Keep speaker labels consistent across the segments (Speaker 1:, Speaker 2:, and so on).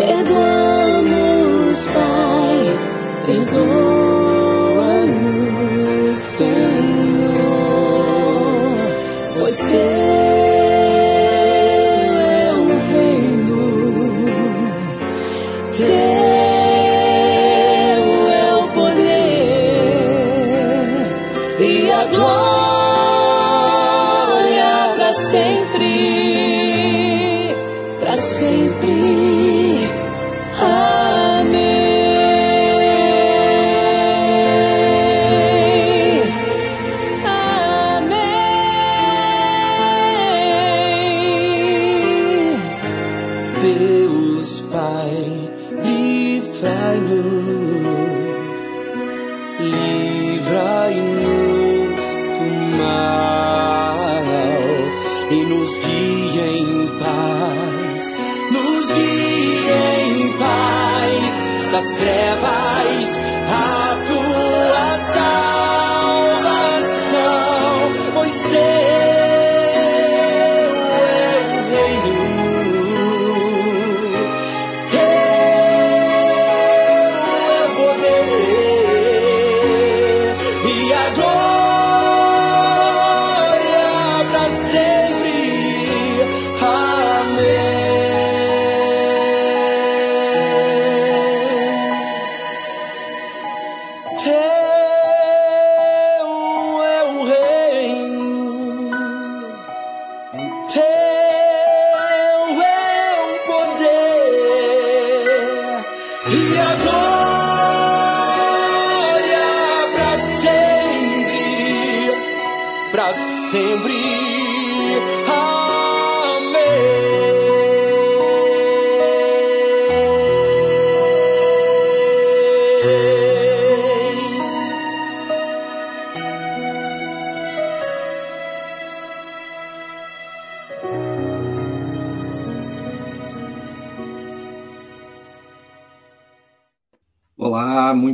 Speaker 1: Pegamos Pai, perdoa-nos, Senhor, pois teu Say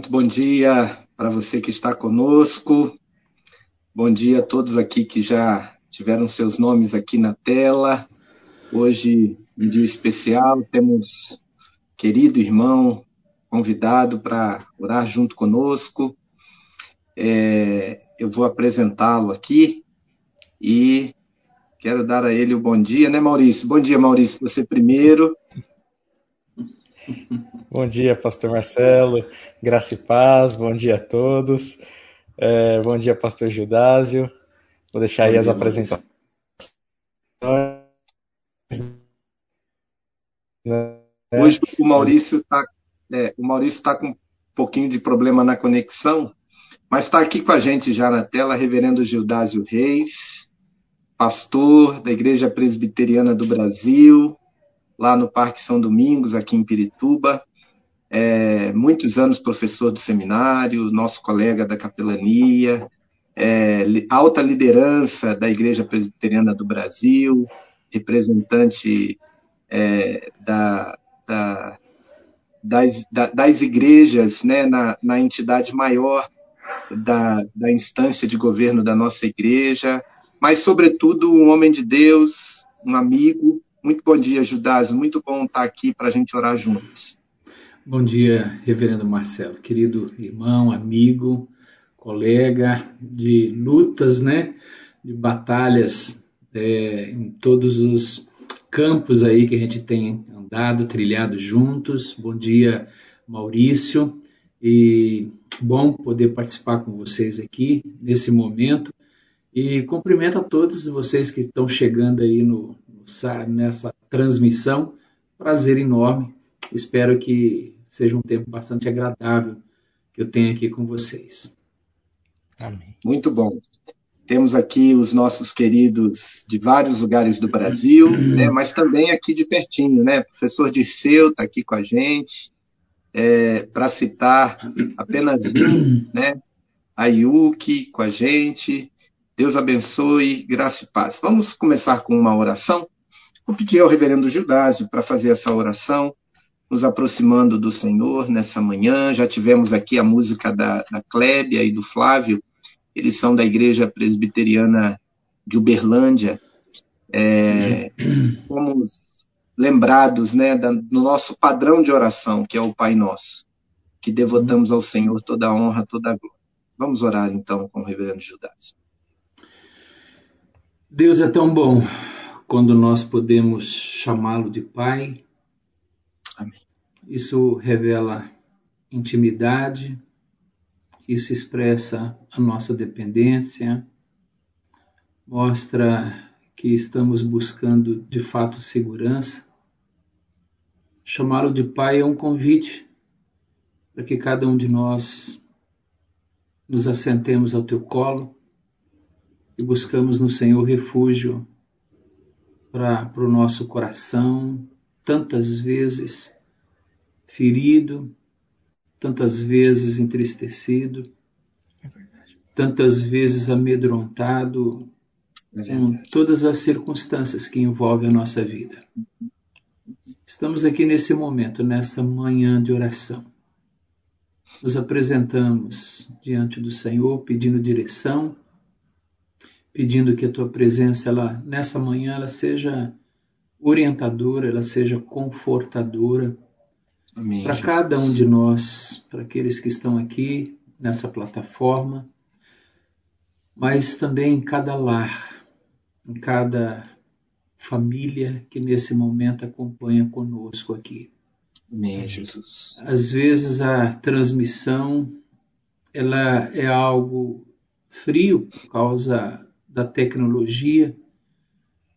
Speaker 1: bom dia para você que está conosco. Bom dia a todos aqui que já tiveram seus nomes aqui na tela. Hoje, um dia especial, temos querido irmão convidado para orar junto conosco. É, eu vou apresentá-lo aqui e quero dar a ele o bom dia, né, Maurício? Bom dia, Maurício, você primeiro.
Speaker 2: Bom dia, Pastor Marcelo, graça e paz, bom dia a todos. É, bom dia, Pastor Gildásio. Vou deixar bom aí dia, as apresentações.
Speaker 1: Hoje o Maurício está é, o Maurício está com um pouquinho de problema na conexão, mas está aqui com a gente já na tela, Reverendo Gildásio Reis, pastor da Igreja Presbiteriana do Brasil, lá no Parque São Domingos, aqui em Pirituba. É, muitos anos professor do seminário, nosso colega da capelania, é, alta liderança da Igreja Presbiteriana do Brasil, representante é, da, da, das, da, das igrejas né, na, na entidade maior
Speaker 3: da, da instância de governo da nossa igreja, mas, sobretudo, um homem de Deus, um amigo. Muito bom dia, Judas. Muito bom estar aqui para a gente orar juntos.
Speaker 4: Bom dia, Reverendo Marcelo, querido irmão, amigo, colega de lutas, né? De batalhas é, em todos os campos aí que a gente tem andado, trilhado juntos. Bom dia, Maurício. E bom poder participar com vocês aqui nesse momento. E cumprimento a todos vocês que estão chegando aí no, nessa transmissão. Prazer enorme. Espero que seja um tempo bastante agradável que eu tenho aqui com vocês.
Speaker 3: Amém. Muito bom. Temos aqui os nossos queridos de vários lugares do Brasil, né, mas também aqui de pertinho, né? O professor Dirceu está aqui com a gente é, para citar apenas um, né? A Yuki com a gente. Deus abençoe, graça e paz. Vamos começar com uma oração? Vou pedir ao reverendo Judásio para fazer essa oração, nos aproximando do Senhor nessa manhã. Já tivemos aqui a música da, da Clébia e do Flávio, eles são da Igreja Presbiteriana de Uberlândia. É, fomos lembrados né, da, no nosso padrão de oração, que é o Pai Nosso, que devotamos ao Senhor toda a honra, toda a glória. Vamos orar então com o reverendo Judas.
Speaker 4: Deus é tão bom quando nós podemos chamá-lo de Pai. Amém. Isso revela intimidade, isso expressa a nossa dependência, mostra que estamos buscando de fato segurança. Chamá-lo de Pai é um convite para que cada um de nós nos assentemos ao teu colo e buscamos no Senhor refúgio para o nosso coração, tantas vezes ferido, tantas vezes entristecido, é tantas vezes amedrontado é com todas as circunstâncias que envolvem a nossa vida. Estamos aqui nesse momento, nessa manhã de oração. Nos apresentamos diante do Senhor, pedindo direção, pedindo que a tua presença ela, nessa manhã ela seja orientadora, ela seja confortadora para cada um de nós, para aqueles que estão aqui nessa plataforma, mas também em cada lar, em cada família que nesse momento acompanha conosco aqui.
Speaker 3: Amém, Jesus.
Speaker 4: Às vezes a transmissão ela é algo frio por causa da tecnologia,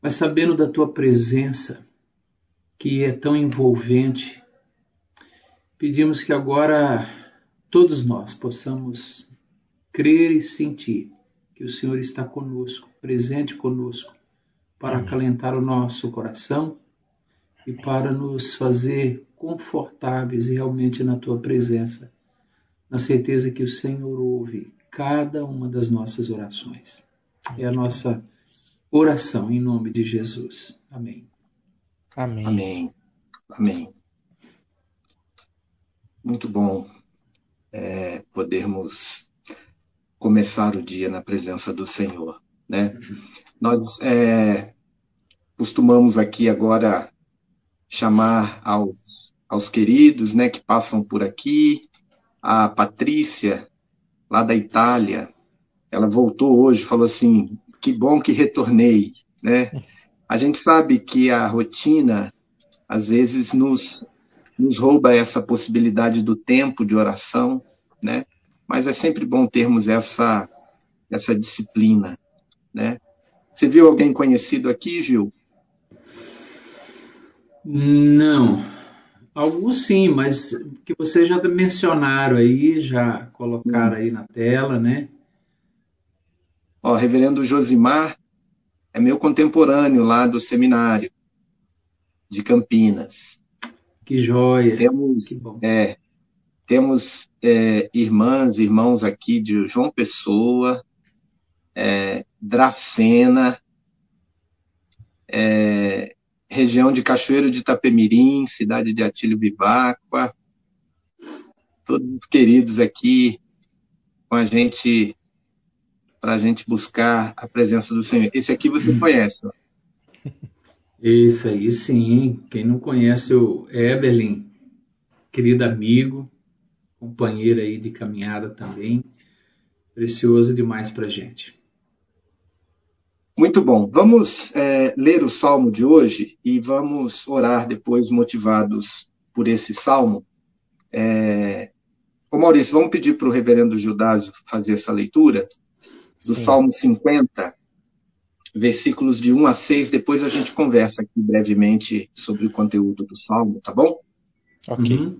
Speaker 4: mas sabendo da tua presença, que é tão envolvente, pedimos que agora todos nós possamos crer e sentir que o Senhor está conosco, presente conosco, para Amém. acalentar o nosso coração e para nos fazer confortáveis realmente na tua presença, na certeza que o Senhor ouve cada uma das nossas orações. É a nossa oração em nome de Jesus. Amém.
Speaker 3: Amém. Amém. Amém. Muito bom é, podermos começar o dia na presença do Senhor. Né? Nós é, costumamos aqui agora chamar aos, aos queridos né, que passam por aqui, a Patrícia, lá da Itália, ela voltou hoje, falou assim, que bom que retornei, né? A gente sabe que a rotina às vezes nos nos rouba essa possibilidade do tempo de oração, né? mas é sempre bom termos essa, essa disciplina. Né? Você viu alguém conhecido aqui, Gil?
Speaker 4: Não. Alguns sim, mas que vocês já mencionaram aí, já colocaram sim. aí na tela, né?
Speaker 3: Ó, reverendo Josimar é meu contemporâneo lá do seminário de Campinas.
Speaker 4: Que joia!
Speaker 3: Temos,
Speaker 4: que
Speaker 3: é, temos é, irmãs, irmãos aqui de João Pessoa, é, Dracena, é, região de Cachoeiro de Itapemirim, cidade de Atílio Viváqua, todos os queridos aqui com a gente para a gente buscar a presença do Senhor. Esse aqui você hum. conhece. Ó.
Speaker 4: Esse aí sim, quem não conhece o Eberlin, querido amigo, companheiro aí de caminhada também, precioso demais para gente.
Speaker 3: Muito bom. Vamos é, ler o salmo de hoje e vamos orar depois, motivados por esse salmo. É... Ô Maurício, vamos pedir para o reverendo Judásio fazer essa leitura do Sim. Salmo 50, versículos de 1 a 6. Depois a gente conversa aqui brevemente sobre o conteúdo do salmo, tá bom?
Speaker 4: Ok. Uhum.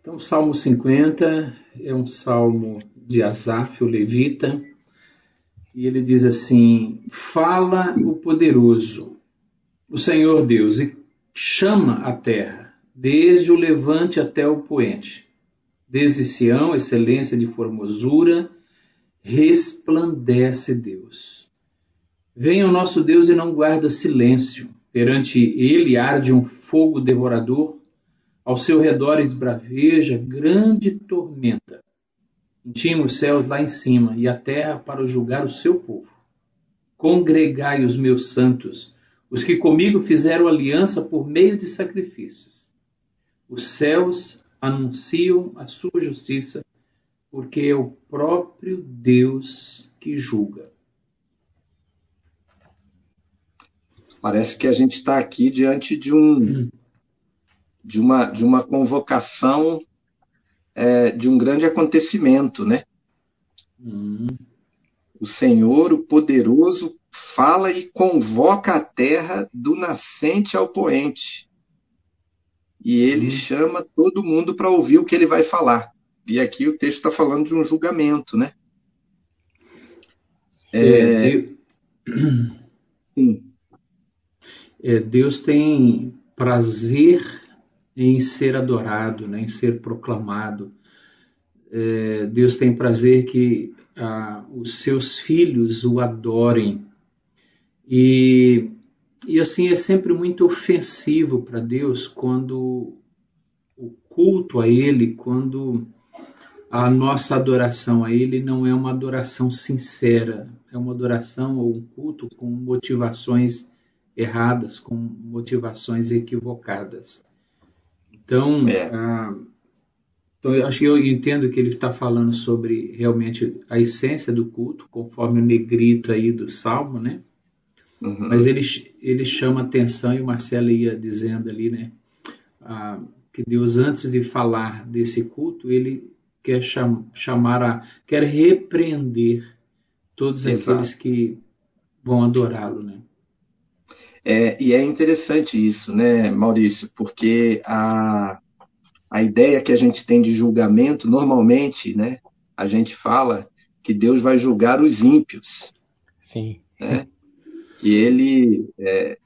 Speaker 4: Então, o Salmo 50 é um salmo de Asaf, o levita, e ele diz assim: Fala o poderoso, o Senhor Deus, e chama a terra, desde o levante até o poente. Desde Sião, excelência de formosura, resplandece Deus. Venha o nosso Deus e não guarda silêncio. Perante ele arde um fogo devorador, ao seu redor esbraveja grande tormenta. Intima os céus lá em cima e a terra para julgar o seu povo. Congregai os meus santos, os que comigo fizeram aliança por meio de sacrifícios. Os céus anunciam a sua justiça, porque é o próprio Deus que julga.
Speaker 3: Parece que a gente está aqui diante de um hum. de uma de uma convocação é, de um grande acontecimento, né? Hum. O Senhor, o poderoso, fala e convoca a terra do nascente ao poente. E ele hum. chama todo mundo para ouvir o que ele vai falar. E aqui o texto está falando de um julgamento, né?
Speaker 4: É, é... Sim. É, Deus tem prazer em ser adorado, né, em ser proclamado. É, Deus tem prazer que ah, os seus filhos o adorem. E, e assim é sempre muito ofensivo para Deus quando o culto a Ele, quando a nossa adoração a Ele não é uma adoração sincera, é uma adoração ou um culto com motivações erradas, com motivações equivocadas. Então, é. ah, então eu acho que eu entendo que ele está falando sobre realmente a essência do culto, conforme o negrito aí do Salmo, né? Uhum. Mas ele, ele chama atenção, e o Marcelo ia dizendo ali, né? Ah, que Deus, antes de falar desse culto, ele quer cham, chamar a. quer repreender todos Exato. aqueles que vão adorá-lo, né?
Speaker 3: É, e é interessante isso, né, Maurício, porque a, a ideia que a gente tem de julgamento, normalmente, né, a gente fala que Deus vai julgar os ímpios.
Speaker 2: Sim.
Speaker 3: Né? Que ele, é,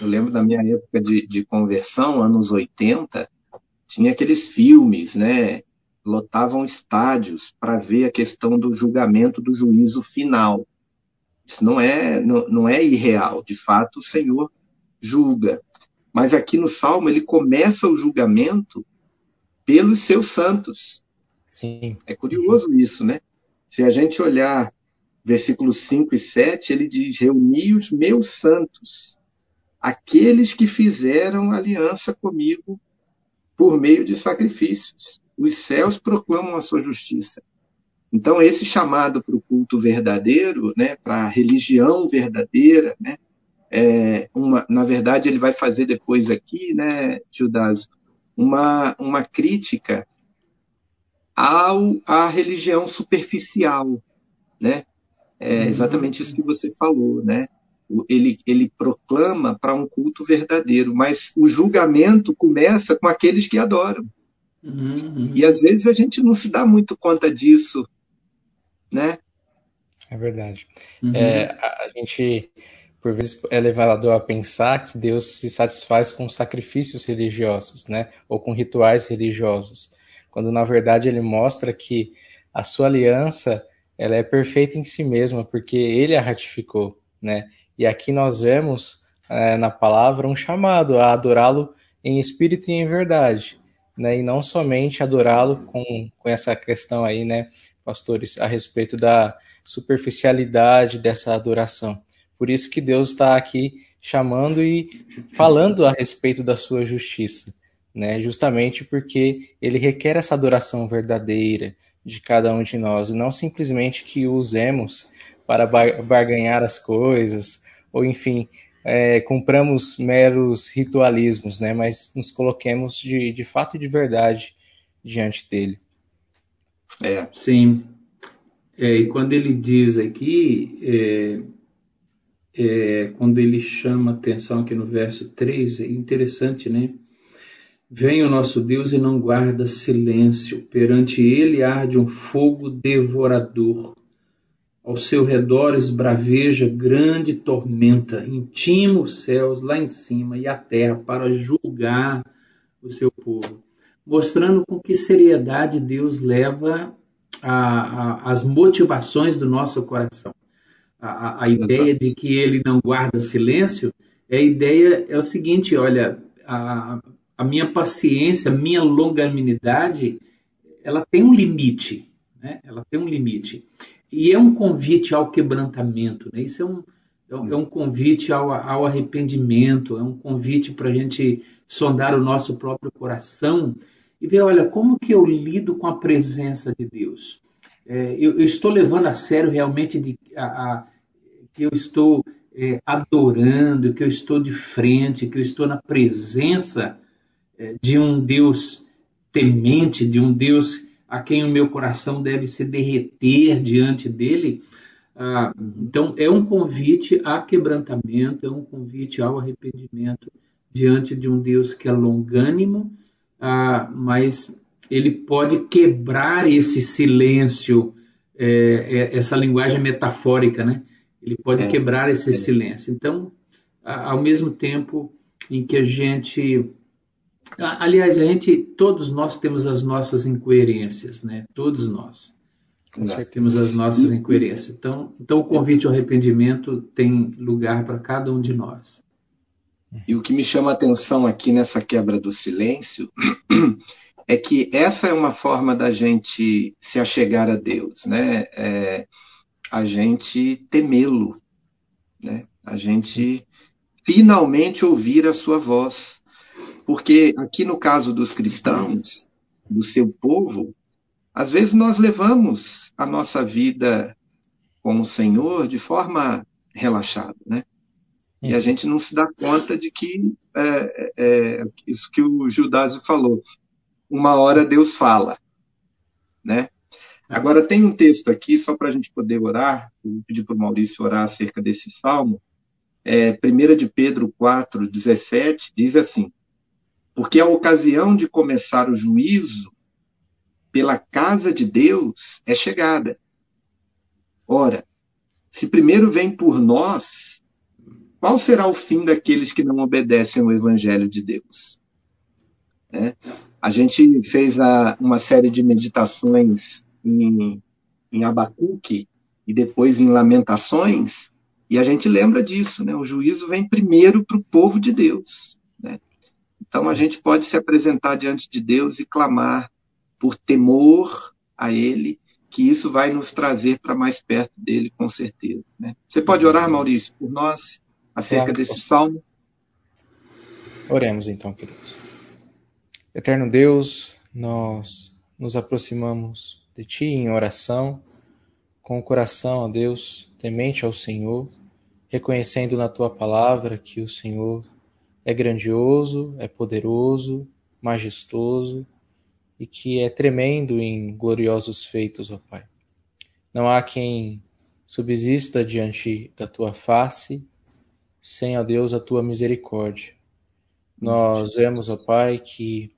Speaker 3: eu lembro da minha época de, de conversão, anos 80, tinha aqueles filmes, né, lotavam estádios para ver a questão do julgamento do juízo final. Isso não é, não, não é irreal. De fato, o Senhor julga. Mas aqui no Salmo, ele começa o julgamento pelos seus santos.
Speaker 2: Sim.
Speaker 3: É curioso isso, né? Se a gente olhar versículos 5 e 7, ele diz: Reuni os meus santos, aqueles que fizeram aliança comigo por meio de sacrifícios. Os céus proclamam a sua justiça. Então, esse chamado para o culto verdadeiro, né, para a religião verdadeira, né, é uma, na verdade, ele vai fazer depois aqui, né, Judas, uma, uma crítica ao, à religião superficial, né? É uhum. exatamente isso que você falou, né? Ele, ele proclama para um culto verdadeiro, mas o julgamento começa com aqueles que adoram. Uhum. E às vezes a gente não se dá muito conta disso né?
Speaker 2: É verdade. Uhum. É, a, gente, por vezes, é levado a pensar que Deus se satisfaz com sacrifícios religiosos, né? Ou com rituais religiosos, quando na verdade ele mostra que a sua aliança ela é perfeita em si mesma, porque ele a ratificou, né? E aqui nós vemos é, na palavra um chamado a adorá-lo em espírito e em verdade. Né, e não somente adorá-lo com, com essa questão aí, né, pastores, a respeito da superficialidade dessa adoração. Por isso que Deus está aqui chamando e falando a respeito da sua justiça, né? Justamente porque ele requer essa adoração verdadeira de cada um de nós, e não simplesmente que o usemos para barganhar as coisas, ou enfim, é, compramos meros ritualismos, né? Mas nos coloquemos de, de fato e de verdade diante dele.
Speaker 4: É, sim. É, e quando ele diz aqui, é, é, quando ele chama atenção aqui no verso 3, é interessante, né? Vem o nosso Deus e não guarda silêncio, perante ele arde um fogo devorador. Ao seu redor esbraveja grande tormenta, intima os céus lá em cima e a terra para julgar o seu povo. Mostrando com que seriedade Deus leva a, a, as motivações do nosso coração. A, a ideia de que ele não guarda silêncio é a ideia é o seguinte, olha, a, a minha paciência, a minha longanimidade, ela tem um limite, né? Ela tem um limite. E é um convite ao quebrantamento, né? Isso é um, é um é convite ao, ao arrependimento, é um convite para a gente sondar o nosso próprio coração e ver, olha, como que eu lido com a presença de Deus? É, eu, eu, estou levando a sério realmente de, a, a, que eu estou é, adorando, que eu estou de frente, que eu estou na presença é, de um Deus temente, de um Deus a quem o meu coração deve se derreter diante dele. Ah, então, é um convite a quebrantamento, é um convite ao arrependimento diante de um Deus que é longânimo, ah, mas ele pode quebrar esse silêncio, é, é, essa linguagem metafórica, né? Ele pode é, quebrar esse silêncio. Então, ao mesmo tempo em que a gente aliás, a gente, todos nós temos as nossas incoerências, né? Todos nós. Temos as nossas incoerências. Então, então o convite ao arrependimento tem lugar para cada um de nós.
Speaker 3: E o que me chama a atenção aqui nessa quebra do silêncio é que essa é uma forma da gente se achegar a Deus, né? É a gente temê-lo, né? A gente finalmente ouvir a sua voz. Porque aqui no caso dos cristãos, do seu povo, às vezes nós levamos a nossa vida com o Senhor de forma relaxada, né? E a gente não se dá conta de que é, é, é, isso que o Judásio falou. Uma hora Deus fala, né? Agora tem um texto aqui, só para a gente poder orar, eu vou pedir para o Maurício orar acerca desse salmo. É, 1 de Pedro 4, 17, diz assim: Porque a ocasião de começar o juízo pela casa de Deus é chegada. Ora, se primeiro vem por nós, qual será o fim daqueles que não obedecem ao Evangelho de Deus? É. A gente fez a, uma série de meditações em, em Abacuque e depois em Lamentações, e a gente lembra disso, né? O juízo vem primeiro para o povo de Deus. Né? Então a gente pode se apresentar diante de Deus e clamar por temor a Ele, que isso vai nos trazer para mais perto dele, com certeza. Né? Você pode orar, Maurício, por nós? acerca claro. desse salmo?
Speaker 2: Oremos então, queridos. Eterno Deus, nós nos aproximamos de Ti em oração, com o coração, ó Deus, temente ao Senhor, reconhecendo na Tua palavra que o Senhor é grandioso, é poderoso, majestoso e que é tremendo em gloriosos feitos, ó Pai. Não há quem subsista diante da Tua face sem, a Deus, a tua misericórdia. Nós vemos, ó Pai, que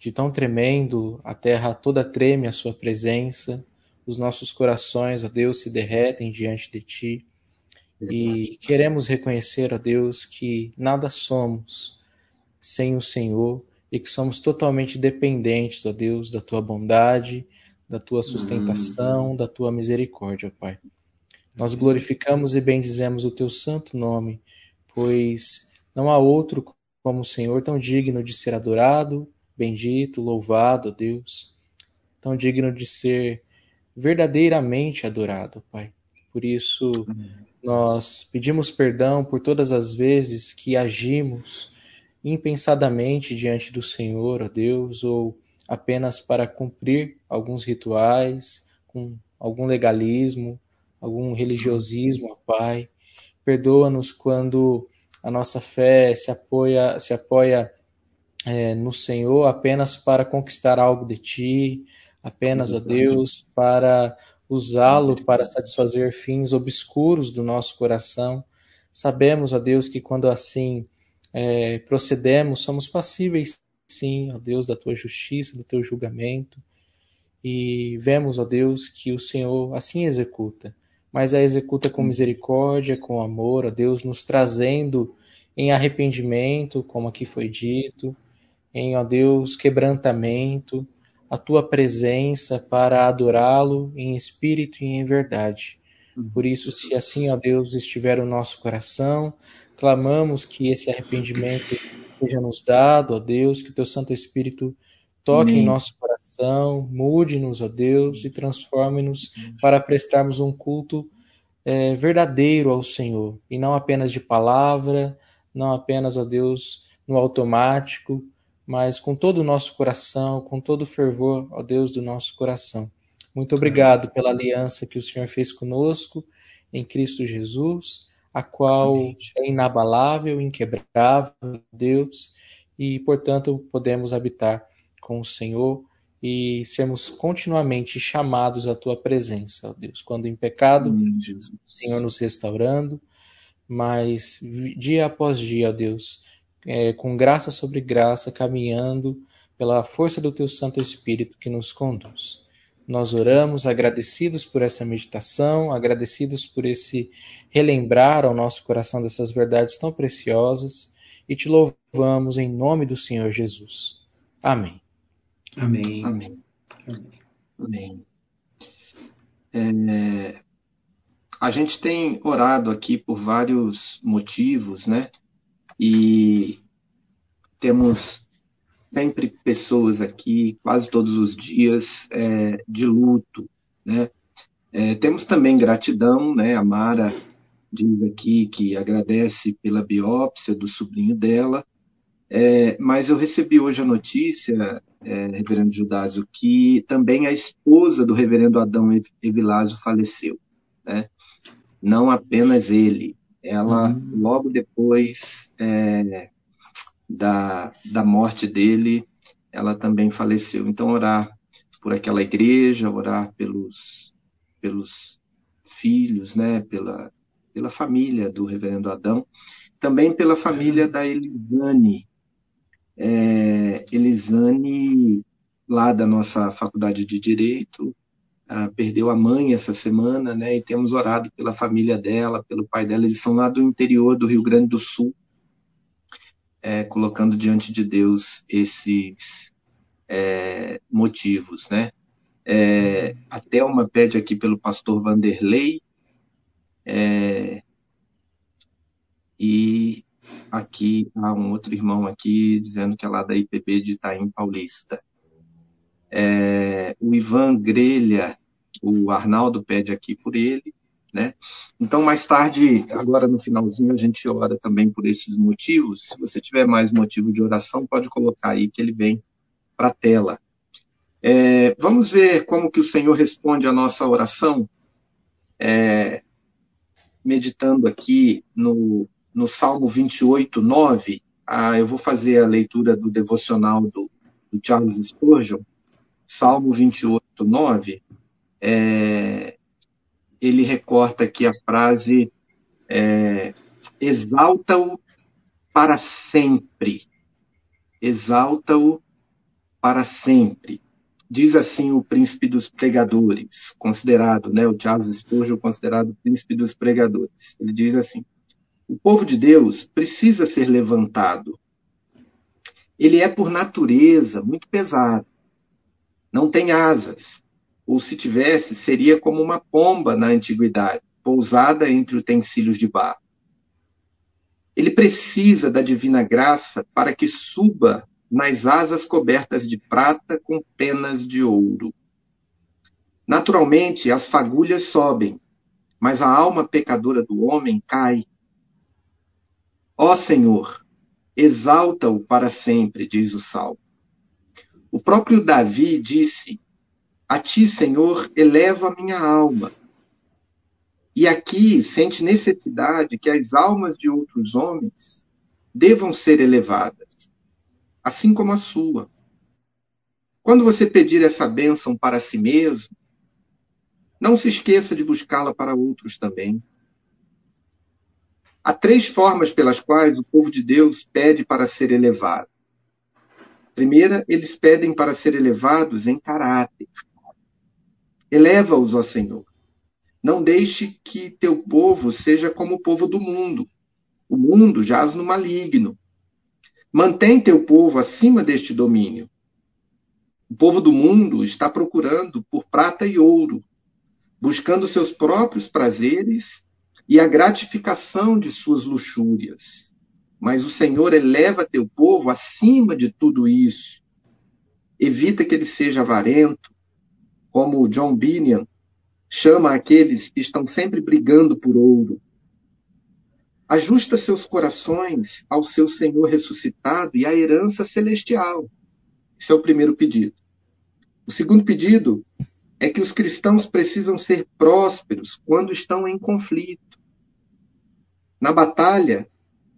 Speaker 2: de tão tremendo a terra toda treme à sua presença, os nossos corações, ó Deus, se derretem diante de ti. E queremos reconhecer, ó Deus, que nada somos sem o Senhor e que somos totalmente dependentes, ó Deus, da tua bondade, da tua sustentação, da tua misericórdia, Pai. Nós glorificamos e bendizemos o teu santo nome, pois não há outro como o Senhor tão digno de ser adorado, bendito, louvado, Deus, tão digno de ser verdadeiramente adorado, Pai. Por isso, nós pedimos perdão por todas as vezes que agimos impensadamente diante do Senhor, ó Deus, ou apenas para cumprir alguns rituais, com algum legalismo, algum religiosismo, ó Pai. Perdoa-nos quando a nossa fé se apoia, se apoia é, no Senhor apenas para conquistar algo de Ti, apenas, ó Deus, para usá-lo para satisfazer fins obscuros do nosso coração. Sabemos, ó Deus, que quando assim é, procedemos, somos passíveis, sim, ó Deus, da tua justiça, do teu julgamento. E vemos, ó Deus, que o Senhor assim executa, mas a executa com misericórdia, com amor, ó Deus, nos trazendo em arrependimento, como aqui foi dito, em, ó Deus, quebrantamento, a tua presença para adorá-lo em espírito e em verdade. Uhum. Por isso, se assim, ó Deus, estiver o nosso coração, clamamos que esse arrependimento seja nos dado, ó Deus, que o teu Santo Espírito toque Amém. em nosso coração, mude-nos, ó Deus, e transforme-nos para prestarmos um culto é, verdadeiro ao Senhor, e não apenas de palavra, não apenas, ó Deus, no automático, mas com todo o nosso coração, com todo o fervor, ó Deus, do nosso coração. Muito obrigado pela aliança que o Senhor fez conosco em Cristo Jesus, a qual é inabalável, inquebrável, Deus, e portanto podemos habitar com o Senhor e sermos continuamente chamados à tua presença, ó Deus. Quando em pecado, o Senhor nos restaurando, mas dia após dia, ó Deus, é, com graça sobre graça, caminhando pela força do Teu Santo Espírito que nos conduz. Nós oramos agradecidos por essa meditação, agradecidos por esse relembrar ao nosso coração dessas verdades tão preciosas e te louvamos em nome do Senhor Jesus. Amém.
Speaker 3: Amém. Amém. Amém. É, a gente tem orado aqui por vários motivos, né? E temos sempre pessoas aqui, quase todos os dias, é, de luto, né? É, temos também gratidão, né? A Mara diz aqui que agradece pela biópsia do sobrinho dela, é, mas eu recebi hoje a notícia, é, reverendo Judásio, que também a esposa do reverendo Adão Evilásio faleceu, né? Não apenas ele, ela uhum. logo depois é, da, da morte dele, ela também faleceu. Então, orar por aquela igreja, orar pelos, pelos filhos, né, pela, pela família do reverendo Adão, também pela família da Elisane. É, Elisane, lá da nossa faculdade de Direito, perdeu a mãe essa semana, né? E temos orado pela família dela, pelo pai dela. Eles são lá do interior do Rio Grande do Sul, é, colocando diante de Deus esses é, motivos, né? É, a Thelma pede aqui pelo pastor Vanderlei. É, e aqui há um outro irmão aqui dizendo que é lá da IPB de Itaim Paulista. É, o Ivan Grelha, o Arnaldo pede aqui por ele, né? Então, mais tarde, agora no finalzinho, a gente ora também por esses motivos. Se você tiver mais motivo de oração, pode colocar aí que ele vem para a tela. É, vamos ver como que o Senhor responde a nossa oração, é, meditando aqui no, no Salmo 28, 9. Ah, eu vou fazer a leitura do devocional do, do Charles Spurgeon, Salmo 28, 9, é, ele recorta aqui a frase é, exalta-o para sempre. Exalta-o para sempre. Diz assim o príncipe dos pregadores, considerado, né, o Charles Spurgeon considerado príncipe dos pregadores. Ele diz assim: o povo de Deus precisa ser levantado. Ele é por natureza muito pesado não tem asas, ou se tivesse, seria como uma pomba na antiguidade, pousada entre utensílios de barro. Ele precisa da divina graça para que suba nas asas cobertas de prata com penas de ouro. Naturalmente, as fagulhas sobem, mas a alma pecadora do homem cai. Ó Senhor, exalta-o para sempre, diz o salmo. O próprio Davi disse: A ti, Senhor, elevo a minha alma. E aqui sente necessidade que as almas de outros homens devam ser elevadas, assim como a sua. Quando você pedir essa bênção para si mesmo, não se esqueça de buscá-la para outros também. Há três formas pelas quais o povo de Deus pede para ser elevado. Primeira, eles pedem para ser elevados em caráter. Eleva-os, ó Senhor. Não deixe que teu povo seja como o povo do mundo. O mundo jaz no maligno. Mantém teu povo acima deste domínio. O povo do mundo está procurando por prata e ouro, buscando seus próprios prazeres e a gratificação de suas luxúrias mas o Senhor eleva teu povo acima de tudo isso. Evita que ele seja avarento, como John Binion chama aqueles que estão sempre brigando por ouro. Ajusta seus corações ao seu Senhor ressuscitado e à herança celestial. Esse é o primeiro pedido. O segundo pedido é que os cristãos precisam ser prósperos quando estão em conflito. Na batalha,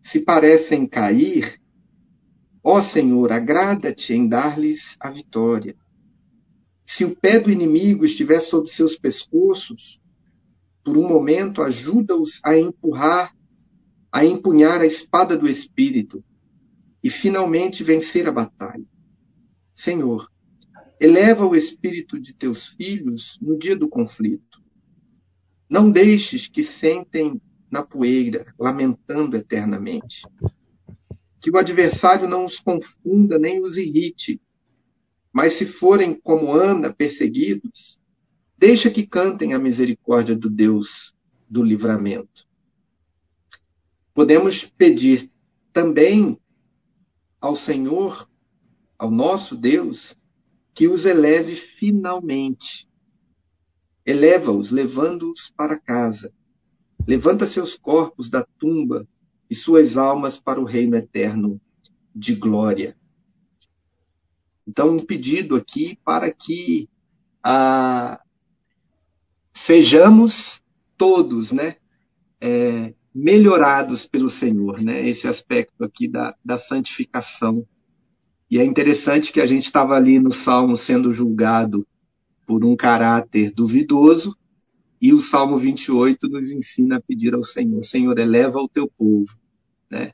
Speaker 3: se parecem cair, ó Senhor, agrada-te em dar-lhes a vitória. Se o pé do inimigo estiver sob seus pescoços, por um momento ajuda-os a empurrar, a empunhar a espada do Espírito e finalmente vencer a batalha. Senhor, eleva o espírito de teus filhos no dia do conflito. Não deixes que sentem na poeira, lamentando eternamente. Que o adversário não os confunda nem os irrite, mas se forem como Ana, perseguidos, deixa que cantem a misericórdia do Deus do livramento. Podemos pedir também ao Senhor, ao nosso Deus, que os eleve finalmente. Eleva-os, levando-os para casa Levanta seus corpos da tumba e suas almas para o reino eterno de glória. Então, um pedido aqui para que ah, sejamos todos né, é, melhorados pelo Senhor, né, esse aspecto aqui da, da santificação. E é interessante que a gente estava ali no Salmo sendo julgado por um caráter duvidoso, e o Salmo 28 nos ensina a pedir ao Senhor: Senhor, eleva o teu povo, né?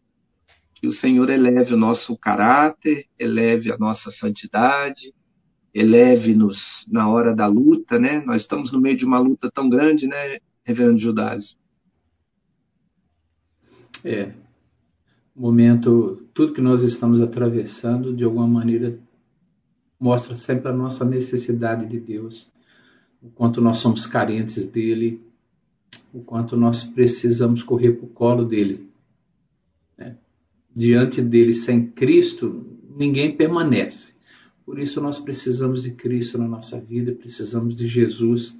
Speaker 3: Que o Senhor eleve o nosso caráter, eleve a nossa santidade, eleve-nos na hora da luta, né? Nós estamos no meio de uma luta tão grande, né, Reverendo Judásio?
Speaker 4: É. Momento, tudo que nós estamos atravessando, de alguma maneira, mostra sempre a nossa necessidade de Deus o quanto nós somos carentes dele, o quanto nós precisamos correr para o colo dele. Diante dele, sem Cristo, ninguém permanece. Por isso nós precisamos de Cristo na nossa vida, precisamos de Jesus.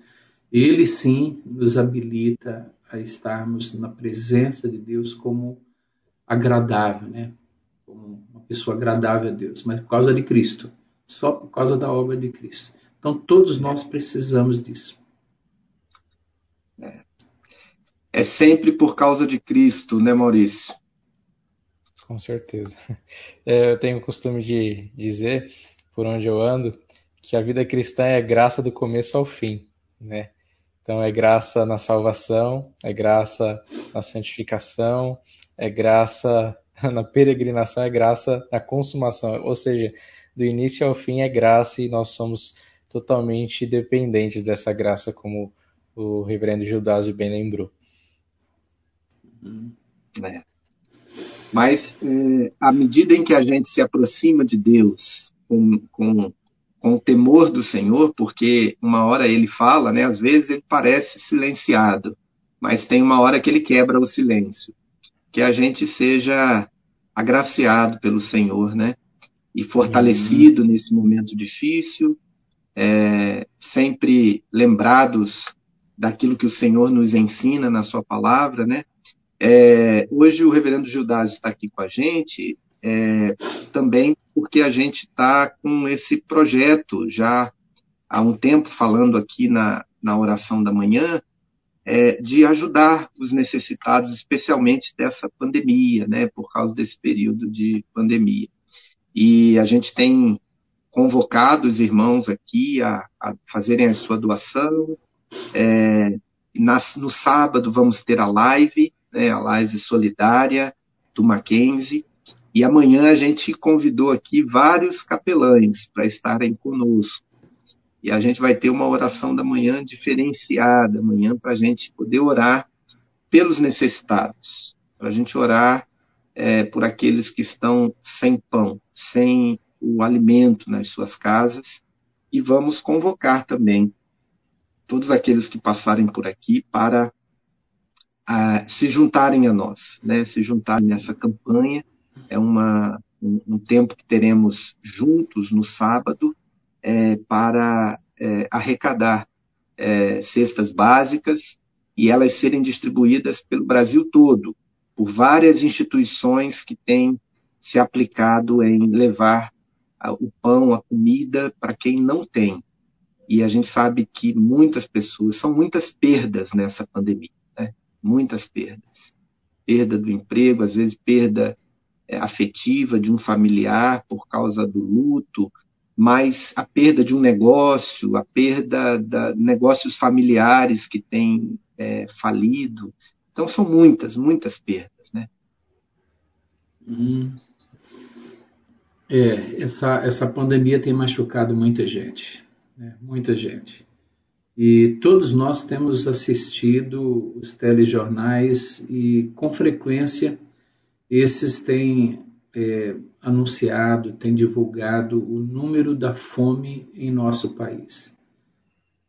Speaker 4: Ele sim nos habilita a estarmos na presença de Deus como agradável, né? Como uma pessoa agradável a Deus, mas por causa de Cristo, só por causa da obra de Cristo. Então, todos nós precisamos disso.
Speaker 3: É, é sempre por causa de Cristo, né, Maurício?
Speaker 2: Com certeza. É, eu tenho o costume de dizer, por onde eu ando, que a vida cristã é graça do começo ao fim, né? Então é graça na salvação, é graça na santificação, é graça na peregrinação, é graça na consumação. Ou seja, do início ao fim é graça e nós somos totalmente dependentes dessa graça, como o reverendo Gildásio bem lembrou.
Speaker 3: É. Mas é, à medida em que a gente se aproxima de Deus com, com, com o temor do Senhor, porque uma hora ele fala, né, às vezes ele parece silenciado, mas tem uma hora que ele quebra o silêncio. Que a gente seja agraciado pelo Senhor, né? e fortalecido uhum. nesse momento difícil, é, sempre lembrados daquilo que o Senhor nos ensina na Sua palavra, né? É, hoje o Reverendo Gildásio está aqui com a gente, é, também porque a gente está com esse projeto já há um tempo falando aqui na, na oração da manhã, é, de ajudar os necessitados, especialmente dessa pandemia, né, por causa desse período de pandemia. E a gente tem convocado os irmãos aqui a, a fazerem a sua doação. É, nas, no sábado vamos ter a live, né, a live solidária do Mackenzie, e amanhã a gente convidou aqui vários capelães para estarem conosco. E a gente vai ter uma oração da manhã diferenciada, amanhã, para a gente poder orar pelos necessitados, para a gente orar é, por aqueles que estão sem pão, sem o alimento nas suas casas. E vamos convocar também todos aqueles que passarem por aqui para a, se juntarem a nós, né? se juntarem nessa campanha é uma, um, um tempo que teremos juntos no sábado é, para é, arrecadar é, cestas básicas e elas serem distribuídas pelo Brasil todo, por várias instituições que têm se aplicado em levar a, o pão, a comida para quem não tem. E a gente sabe que muitas pessoas, são muitas perdas nessa pandemia? Muitas perdas. Perda do emprego, às vezes perda é, afetiva de um familiar por causa do luto, mas a perda de um negócio, a perda de negócios familiares que têm é, falido. Então são muitas, muitas perdas, né?
Speaker 4: Hum. É, essa, essa pandemia tem machucado muita gente, né? muita gente. E todos nós temos assistido os telejornais e, com frequência, esses têm é, anunciado, têm divulgado o número da fome em nosso país.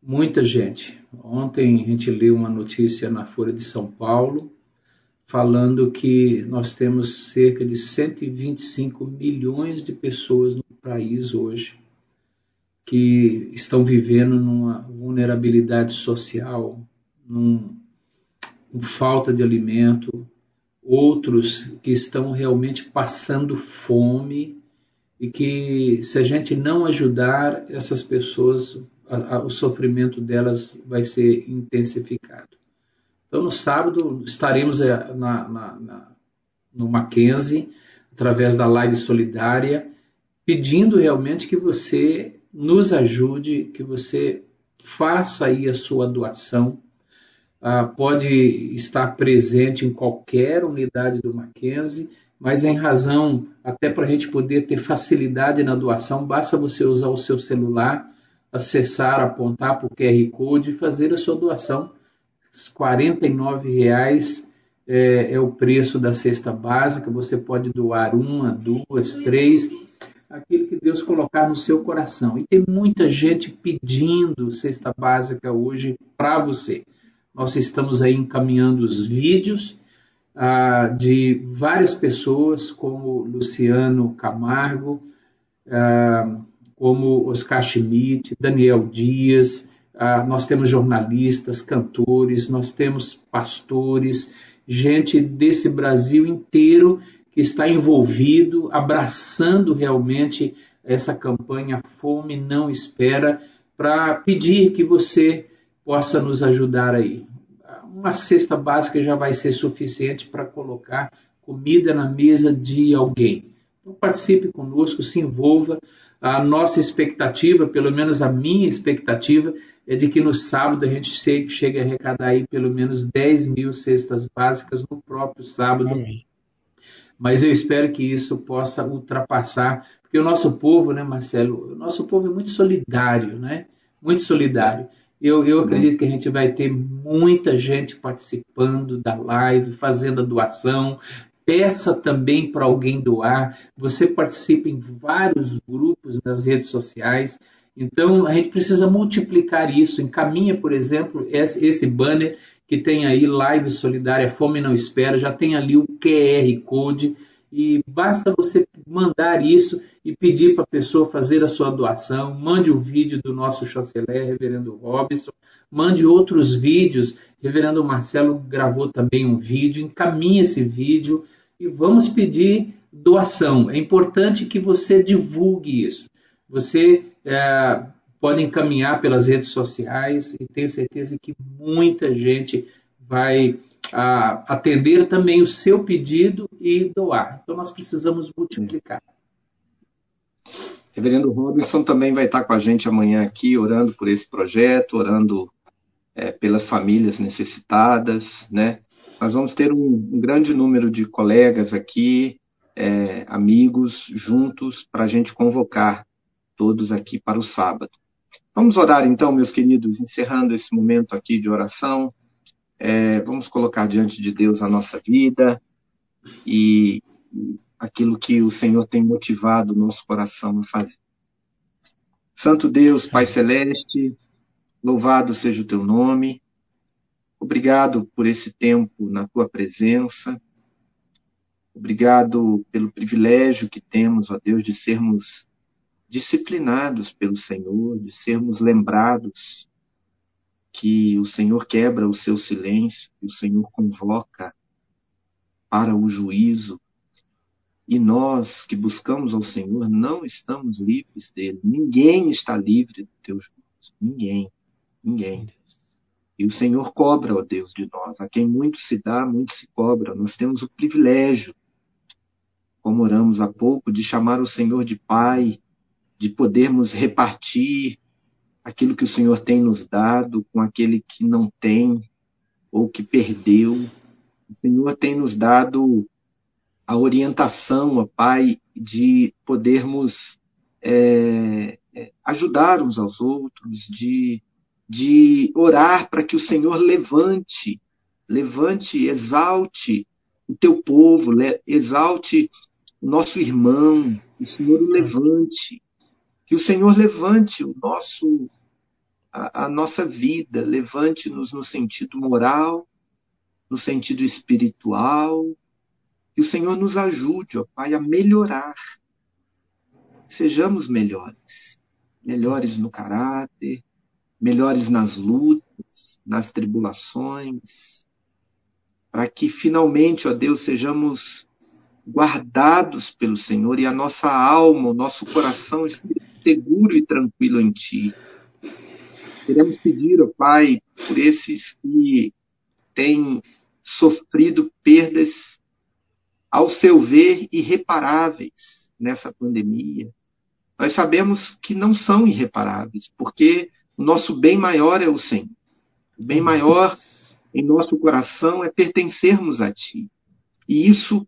Speaker 4: Muita gente. Ontem a gente leu uma notícia na Folha de São Paulo falando que nós temos cerca de 125 milhões de pessoas no país hoje que estão vivendo numa vulnerabilidade social, num, com falta de alimento, outros que estão realmente passando fome e que se a gente não ajudar essas pessoas, a, a, o sofrimento delas vai ser intensificado. Então, no sábado, estaremos eh, na, na, na, no Mackenzie, através da live solidária, pedindo realmente que você nos ajude, que você faça aí a sua doação. Ah, pode estar presente em qualquer unidade do Mackenzie, mas em razão, até para a gente poder ter facilidade na doação, basta você usar o seu celular, acessar, apontar para o QR Code e fazer a sua doação. R$ 49,00 é, é o preço da cesta básica, você pode doar uma, duas, três, aquilo que Deus colocar no seu coração. E tem muita gente pedindo cesta básica hoje para você. Nós estamos aí encaminhando os vídeos ah, de várias pessoas, como Luciano Camargo, ah, como Oscar Schmidt, Daniel Dias, ah, nós temos jornalistas, cantores, nós temos pastores, gente desse Brasil inteiro que está envolvido, abraçando realmente essa campanha Fome Não Espera, para pedir que você possa nos ajudar aí. Uma cesta básica já vai ser suficiente para colocar comida na mesa de alguém. Então participe conosco, se envolva. A nossa expectativa, pelo menos a minha expectativa, é de que no sábado a gente chegue a arrecadar aí pelo menos 10 mil cestas básicas no próprio sábado. Amém. Mas eu espero que isso possa ultrapassar, porque o nosso povo, né, Marcelo, o nosso povo é muito solidário, né? Muito solidário. Eu, eu acredito que a gente vai ter muita gente participando da live, fazendo a doação. Peça também para alguém doar. Você participa em vários grupos nas redes sociais. Então, a gente precisa multiplicar isso. Encaminha, por exemplo, esse banner que tem aí Live Solidária Fome Não Espera, já tem ali o QR Code e basta você mandar isso e pedir para a pessoa fazer a sua doação. Mande o vídeo do nosso chanceler, Reverendo Robson. Mande outros vídeos. Reverendo Marcelo gravou também um vídeo. Encaminhe esse vídeo e vamos pedir doação. É importante que você divulgue isso. Você é, pode encaminhar pelas redes sociais e tenho certeza que muita gente vai a, atender também o seu pedido e doar. Então nós precisamos multiplicar.
Speaker 3: Reverendo Robinson também vai estar com a gente amanhã aqui, orando por esse projeto, orando é, pelas famílias necessitadas, né? Nós vamos ter um, um grande número de colegas aqui, é, amigos, juntos, para a gente convocar todos aqui para o sábado. Vamos orar então, meus queridos, encerrando esse momento aqui de oração. É, vamos colocar diante de Deus a nossa vida e aquilo que o Senhor tem motivado o nosso coração a fazer. Santo Deus, Pai Celeste, louvado seja o teu nome. Obrigado por esse tempo na tua presença. Obrigado pelo privilégio que temos, ó Deus, de sermos disciplinados pelo Senhor, de sermos lembrados que o Senhor quebra o seu silêncio, que o Senhor convoca para o juízo. E nós que buscamos ao Senhor não estamos livres dele. Ninguém está livre do teu juízo. Ninguém. Ninguém. E o Senhor cobra, ó Deus, de nós. A quem muito se dá, muito se cobra. Nós temos o privilégio, como oramos há pouco, de chamar o Senhor de Pai, de podermos repartir aquilo que o Senhor tem nos dado com aquele que não tem ou que perdeu. O Senhor tem nos dado a orientação, ó Pai, de podermos é, é ajudar uns aos outros, de, de orar para que o Senhor levante, levante, exalte o teu povo, exalte o nosso irmão, o Senhor o levante, que o Senhor levante o nosso, a, a nossa vida, levante-nos no sentido moral, no sentido espiritual. Que o Senhor nos ajude, ó Pai, a melhorar. Sejamos melhores. Melhores no caráter, melhores nas lutas, nas tribulações, para que finalmente, ó Deus, sejamos guardados pelo Senhor e a nossa alma, o nosso coração esteja seguro e tranquilo em Ti. Queremos pedir, ó Pai, por esses que têm sofrido perdas, ao seu ver, irreparáveis nessa pandemia. Nós sabemos que não são irreparáveis, porque o nosso bem maior é o Senhor. O bem maior em nosso coração é pertencermos a Ti. E isso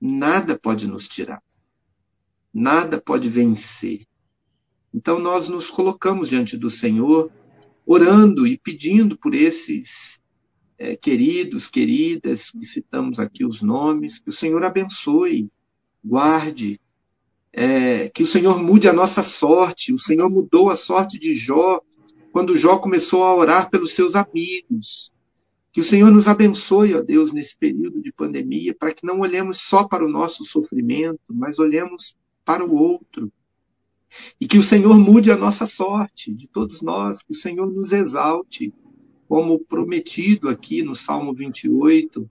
Speaker 3: nada pode nos tirar. Nada pode vencer. Então nós nos colocamos diante do Senhor, orando e pedindo por esses é, queridos, queridas, que citamos aqui os nomes, que o Senhor abençoe, guarde, é, que o Senhor mude a nossa sorte. O Senhor mudou a sorte de Jó quando Jó começou a orar pelos seus amigos. Que o Senhor nos abençoe, ó Deus, nesse período de pandemia, para que não olhemos só para o nosso sofrimento, mas olhemos para o outro e que o Senhor mude a nossa sorte, de todos nós, que o Senhor nos exalte, como prometido aqui no Salmo 28,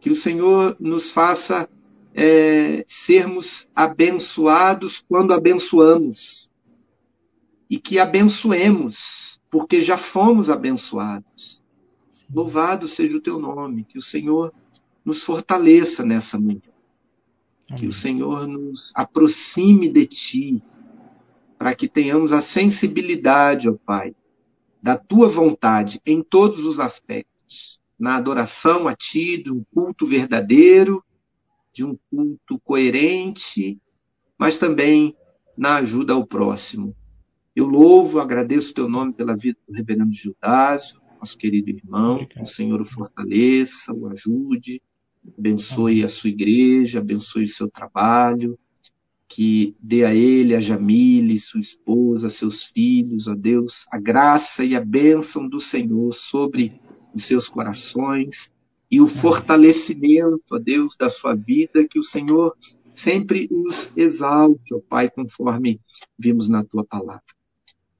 Speaker 3: que o Senhor nos faça é, sermos abençoados quando abençoamos, e que abençoemos, porque já fomos abençoados. Louvado seja o teu nome, que o Senhor nos fortaleça nessa manhã, que o Senhor nos aproxime de ti, para que tenhamos a sensibilidade, ó Pai, da tua vontade em todos os aspectos, na adoração a ti, de um culto verdadeiro, de um culto coerente, mas também na ajuda ao próximo. Eu louvo, agradeço o teu nome pela vida do reverendo Gildásio, nosso querido irmão, que o Senhor o fortaleça, o ajude, abençoe a sua igreja, abençoe o seu trabalho, que dê a ele, a Jamile, sua esposa, seus filhos, ó Deus, a graça e a bênção do Senhor sobre os seus corações e o fortalecimento, ó Deus, da sua vida, que o Senhor sempre os exalte, ó Pai, conforme vimos na tua palavra.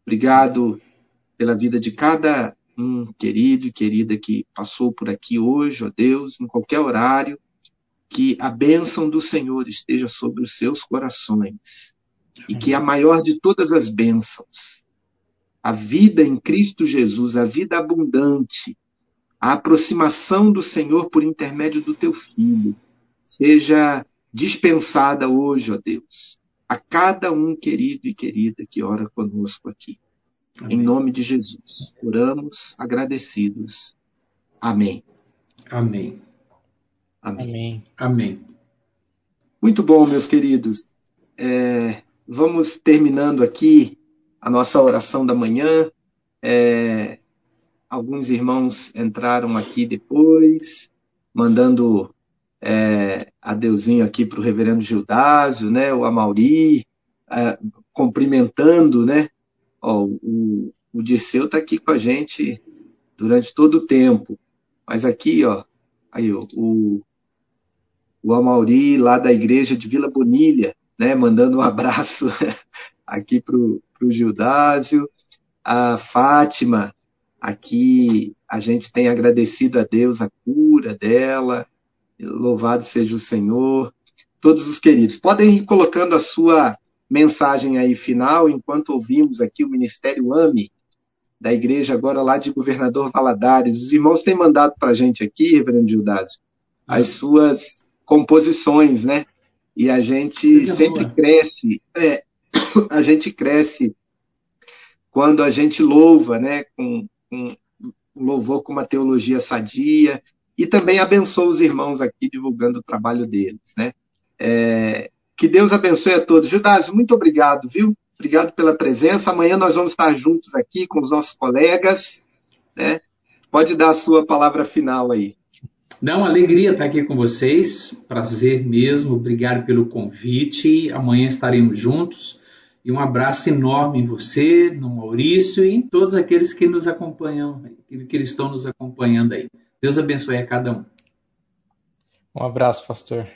Speaker 3: Obrigado pela vida de cada um querido e querida que passou por aqui hoje, ó Deus, em qualquer horário, que a bênção do Senhor esteja sobre os seus corações e que a maior de todas as bênçãos, a vida em Cristo Jesus, a vida abundante, a aproximação do Senhor por intermédio do teu Filho, seja dispensada hoje, ó Deus, a cada um querido e querida que ora conosco aqui. Amém. Em nome de Jesus, oramos agradecidos. Amém.
Speaker 4: Amém.
Speaker 2: Amém.
Speaker 4: Amém.
Speaker 3: Muito bom, meus queridos. É, vamos terminando aqui a nossa oração da manhã. É, alguns irmãos entraram aqui depois, mandando é, adeuzinho aqui para o reverendo Gildásio, né, o Amauri, é, cumprimentando, né, ó, o, o Dirceu está aqui com a gente durante todo o tempo, mas aqui, ó, aí, o, o Amauri lá da igreja de Vila Bonilha, né, mandando um abraço aqui para o Gildásio, a Fátima, aqui a gente tem agradecido a Deus a cura dela, Louvado seja o Senhor. Todos os queridos, podem ir colocando a sua mensagem aí final, enquanto ouvimos aqui o Ministério AME, da igreja agora lá de Governador Valadares. Os irmãos têm mandado para a gente aqui, Reverendo Gildade, as suas composições, né? E a gente sempre boa. cresce, é, a gente cresce quando a gente louva, né? Com, com louvor com uma teologia sadia, e também abençoa os irmãos aqui divulgando o trabalho deles, né? É, que Deus abençoe a todos. Judásio, muito obrigado, viu? Obrigado pela presença. Amanhã nós vamos estar juntos aqui com os nossos colegas, né? Pode dar a sua palavra final aí.
Speaker 4: Não, alegria estar aqui com vocês. Prazer mesmo. Obrigado pelo convite. Amanhã estaremos juntos. E um abraço enorme em você, no Maurício e em todos aqueles que nos acompanham, que estão nos acompanhando aí. Deus abençoe a cada um.
Speaker 2: Um abraço, pastor.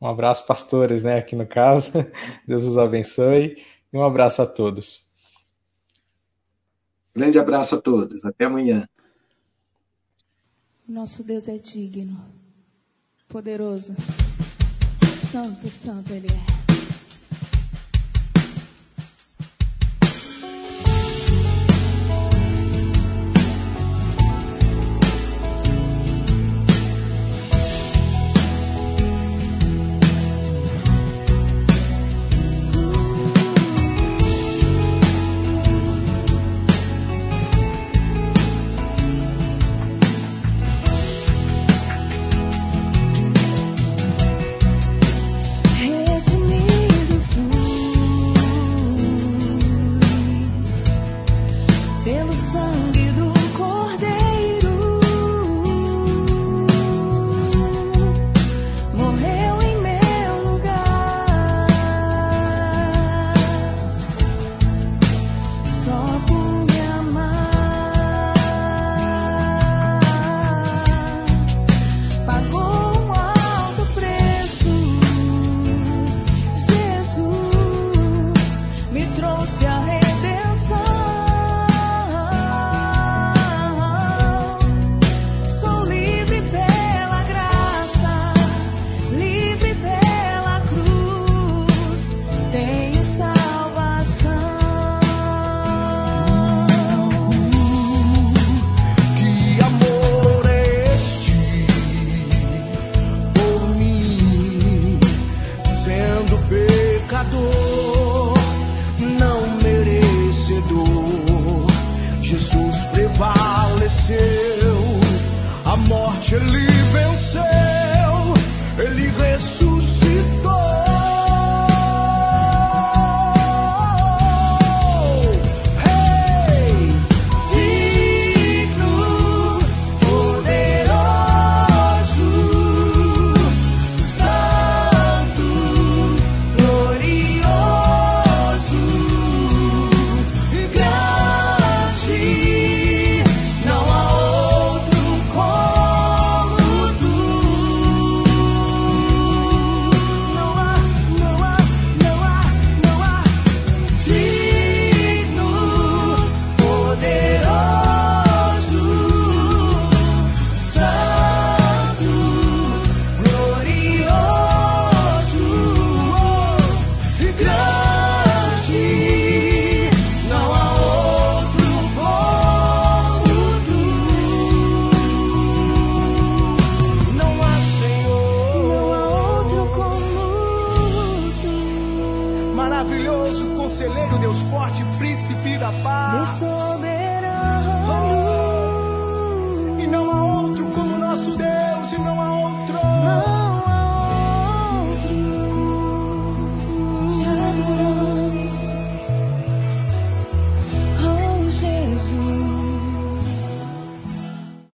Speaker 2: Um abraço, pastores, né, aqui no caso. Deus os abençoe e um abraço a todos.
Speaker 3: Grande abraço a todos. Até amanhã.
Speaker 1: Nosso Deus é digno, poderoso, santo, santo Ele é.
Speaker 5: 数
Speaker 1: 许多